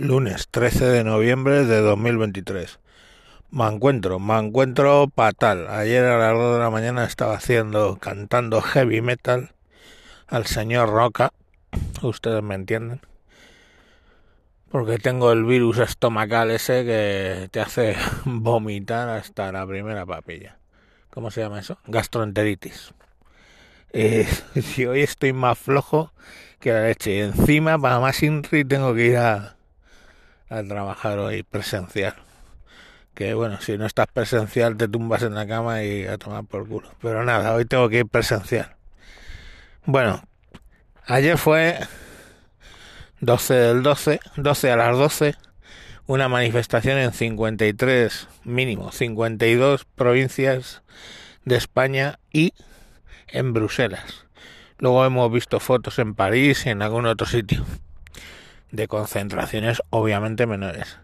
lunes 13 de noviembre de 2023. Me encuentro, me encuentro fatal. Ayer a las 2 de la mañana estaba haciendo, cantando heavy metal al señor Roca. Ustedes me entienden. Porque tengo el virus estomacal ese que te hace vomitar hasta la primera papilla. ¿Cómo se llama eso? Gastroenteritis. Eh, si hoy estoy más flojo que la leche. Y encima, para más Inri, tengo que ir a, a trabajar hoy presencial. Que bueno, si no estás presencial, te tumbas en la cama y a tomar por culo. Pero nada, hoy tengo que ir presencial. Bueno, ayer fue 12 del 12, 12 a las 12, una manifestación en 53, mínimo, 52 provincias de España y en Bruselas. Luego hemos visto fotos en París y en algún otro sitio de concentraciones obviamente menores.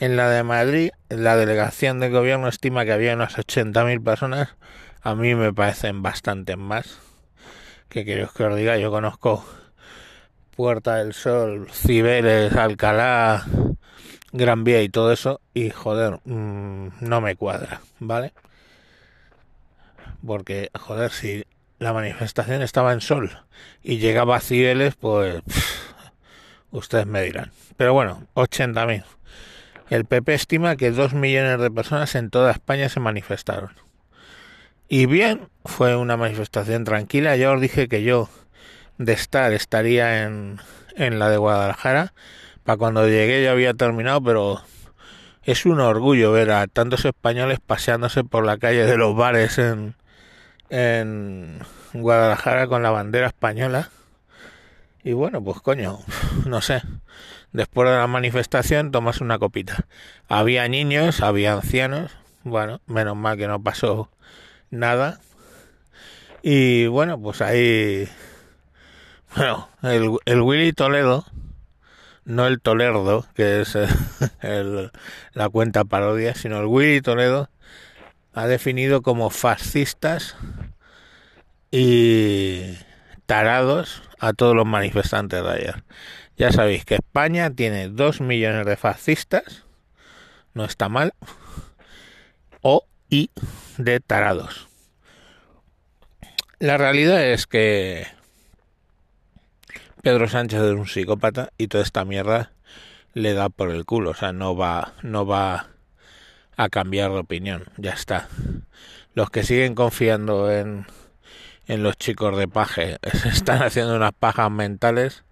En la de Madrid, la delegación del gobierno estima que había unas 80.000 personas. A mí me parecen bastantes más. Que quiero que os diga, yo conozco Puerta del Sol, Cibeles, Alcalá, Gran Vía y todo eso. Y joder, mmm, no me cuadra, ¿vale? Porque, joder, si la manifestación estaba en Sol y llegaba a Cibeles, pues ustedes me dirán. Pero bueno, 80.000. El PP estima que 2 millones de personas en toda España se manifestaron. Y bien, fue una manifestación tranquila. Ya os dije que yo de estar estaría en, en la de Guadalajara. Para cuando llegué ya había terminado, pero es un orgullo ver a tantos españoles paseándose por la calle de los bares en, en Guadalajara con la bandera española. Y bueno, pues coño, no sé. Después de la manifestación tomas una copita. Había niños, había ancianos. Bueno, menos mal que no pasó nada. Y bueno, pues ahí... Bueno, el, el Willy Toledo, no el Tolerdo, que es la cuenta parodia, sino el Willy Toledo, ha definido como fascistas y tarados a todos los manifestantes de ayer. Ya sabéis que España tiene dos millones de fascistas, no está mal, o y de tarados. La realidad es que Pedro Sánchez es un psicópata y toda esta mierda le da por el culo, o sea, no va, no va a cambiar de opinión, ya está. Los que siguen confiando en, en los chicos de paje están haciendo unas pajas mentales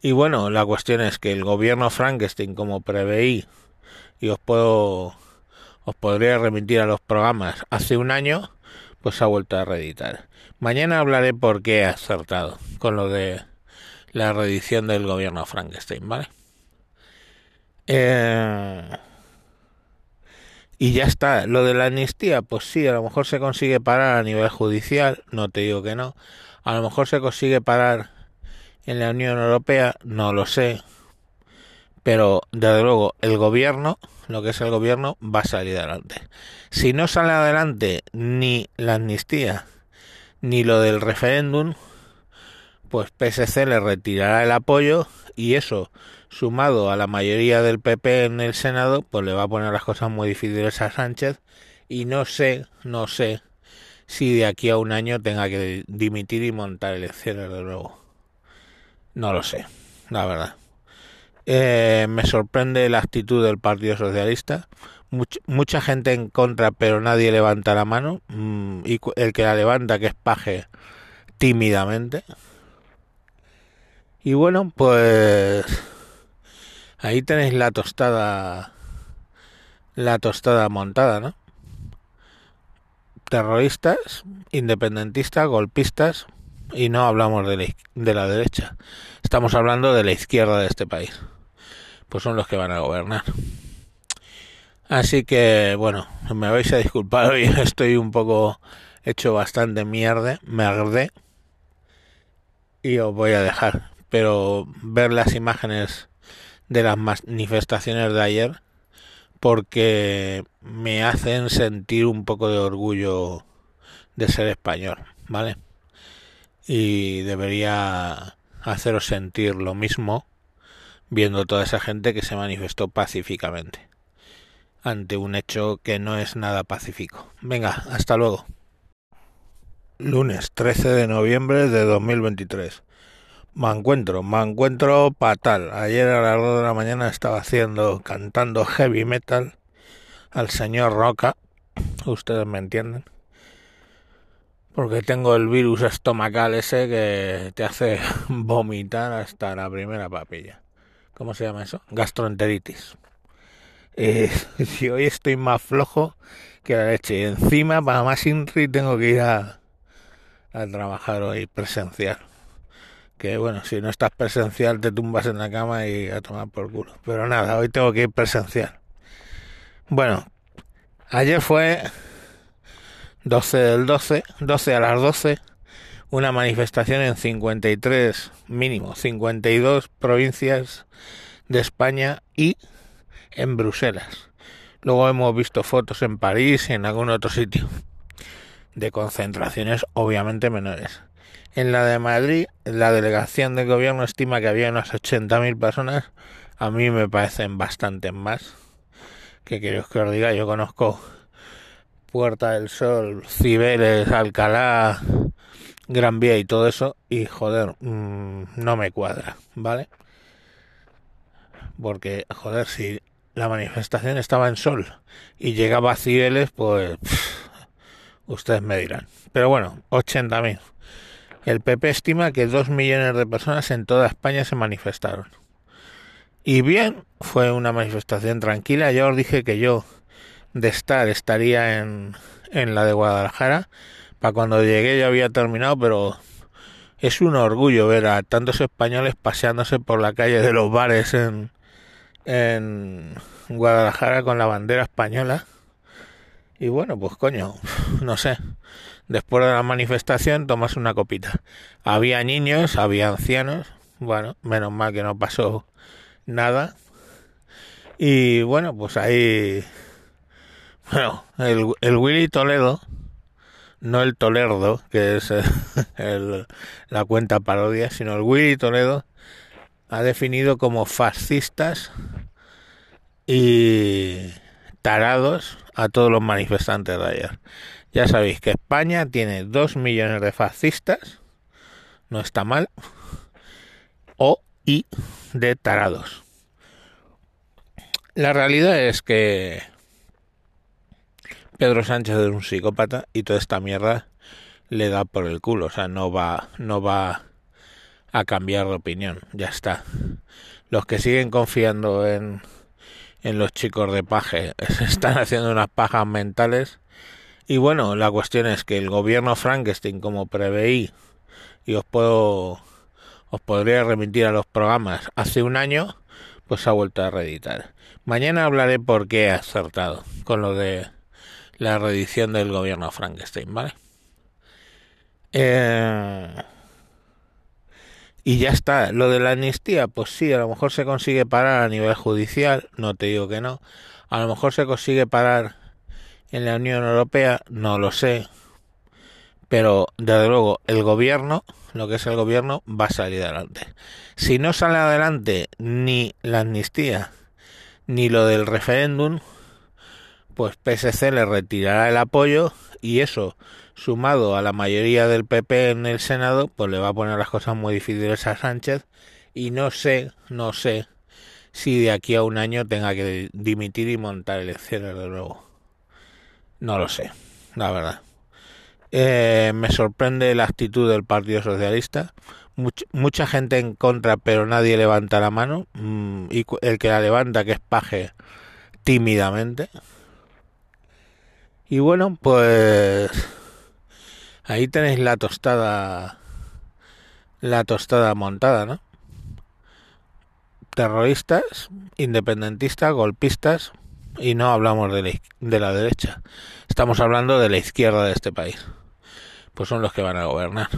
y bueno, la cuestión es que el gobierno Frankenstein, como preveí, y os puedo os podría remitir a los programas hace un año, pues ha vuelto a reeditar. Mañana hablaré por qué he acertado con lo de la reedición del gobierno Frankenstein, ¿vale? Eh... Y ya está. Lo de la amnistía, pues sí, a lo mejor se consigue parar a nivel judicial, no te digo que no. A lo mejor se consigue parar en la Unión Europea, no lo sé. Pero desde luego el gobierno, lo que es el gobierno, va a salir adelante. Si no sale adelante ni la amnistía ni lo del referéndum, pues PSC le retirará el apoyo y eso, sumado a la mayoría del PP en el Senado, pues le va a poner las cosas muy difíciles a Sánchez y no sé, no sé si de aquí a un año tenga que dimitir y montar elecciones de nuevo. No lo sé, la verdad. Eh, me sorprende la actitud del Partido Socialista. Much, mucha gente en contra, pero nadie levanta la mano. Mm, y el que la levanta, que es paje, tímidamente. Y bueno, pues ahí tenéis la tostada, la tostada montada, ¿no? Terroristas, independentistas, golpistas, y no hablamos de la, de la derecha, estamos hablando de la izquierda de este país, pues son los que van a gobernar. Así que, bueno, me vais a disculpar, hoy estoy un poco hecho bastante mierda, me agredé y os voy a dejar. Pero ver las imágenes de las manifestaciones de ayer porque me hacen sentir un poco de orgullo de ser español, ¿vale? Y debería haceros sentir lo mismo viendo toda esa gente que se manifestó pacíficamente ante un hecho que no es nada pacífico. Venga, hasta luego. Lunes 13 de noviembre de 2023. Me encuentro, me encuentro fatal. Ayer a las 2 de la mañana estaba haciendo, cantando heavy metal al señor Roca. Ustedes me entienden. Porque tengo el virus estomacal ese que te hace vomitar hasta la primera papilla. ¿Cómo se llama eso? Gastroenteritis. Eh, si hoy estoy más flojo que la leche. Y encima, para más Inri, tengo que ir a, a trabajar hoy presencial. Que bueno, si no estás presencial, te tumbas en la cama y a tomar por culo. Pero nada, hoy tengo que ir presencial. Bueno, ayer fue 12 del 12, 12 a las 12, una manifestación en 53, mínimo, 52 provincias de España y en Bruselas. Luego hemos visto fotos en París y en algún otro sitio de concentraciones obviamente menores. En la de Madrid, la delegación del gobierno estima que había unas 80.000 personas. A mí me parecen bastante más. Que quiero que os diga, yo conozco Puerta del Sol, Cibeles, Alcalá, Gran Vía y todo eso. Y joder, mmm, no me cuadra, ¿vale? Porque, joder, si la manifestación estaba en Sol y llegaba a Cibeles, pues ustedes me dirán. Pero bueno, 80.000. El PP estima que dos millones de personas en toda España se manifestaron. Y bien, fue una manifestación tranquila. Ya os dije que yo de estar estaría en, en la de Guadalajara. Para cuando llegué ya había terminado, pero es un orgullo ver a tantos españoles paseándose por la calle de los bares en, en Guadalajara con la bandera española. Y bueno, pues coño, no sé. Después de la manifestación tomas una copita. Había niños, había ancianos. Bueno, menos mal que no pasó nada. Y bueno, pues ahí... Bueno, el, Willy Toledo, no el Tolerdo, que es el, la cuenta parodia, sino el Willy Toledo, ha definido como fascistas y tarados a todos los manifestantes de ayer. Ya sabéis que España tiene dos millones de fascistas, no está mal, o y de tarados. La realidad es que Pedro Sánchez es un psicópata y toda esta mierda le da por el culo, o sea, no va, no va a cambiar de opinión, ya está. Los que siguen confiando en en los chicos de paje. Se están haciendo unas pajas mentales. Y bueno, la cuestión es que el gobierno Frankenstein, como preveí, y os puedo, os podría remitir a los programas hace un año, pues ha vuelto a reeditar. Mañana hablaré por qué he acertado con lo de la reedición del gobierno Frankenstein, ¿vale? Eh y ya está. Lo de la amnistía, pues sí, a lo mejor se consigue parar a nivel judicial, no te digo que no. A lo mejor se consigue parar en la Unión Europea, no lo sé. Pero desde luego el gobierno, lo que es el gobierno, va a salir adelante. Si no sale adelante ni la amnistía ni lo del referéndum, pues PSC le retirará el apoyo y eso sumado a la mayoría del PP en el Senado, pues le va a poner las cosas muy difíciles a Sánchez y no sé, no sé si de aquí a un año tenga que dimitir y montar elecciones de nuevo. No lo sé, la verdad. Eh, me sorprende la actitud del Partido Socialista. mucha gente en contra, pero nadie levanta la mano. Mm, y el que la levanta, que es paje, tímidamente. Y bueno, pues Ahí tenéis la tostada, la tostada montada, ¿no? Terroristas, independentistas, golpistas, y no hablamos de la, de la derecha. Estamos hablando de la izquierda de este país. Pues son los que van a gobernar.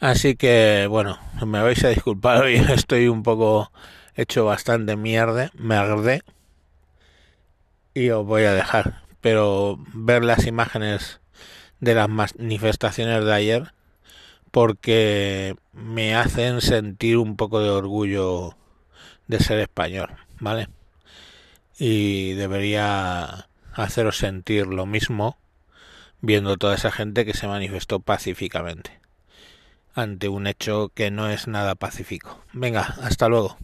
Así que, bueno, me vais a disculpar, hoy estoy un poco hecho bastante mierda, me y os voy a dejar. Pero ver las imágenes de las manifestaciones de ayer porque me hacen sentir un poco de orgullo de ser español, ¿vale? Y debería haceros sentir lo mismo viendo toda esa gente que se manifestó pacíficamente ante un hecho que no es nada pacífico. Venga, hasta luego.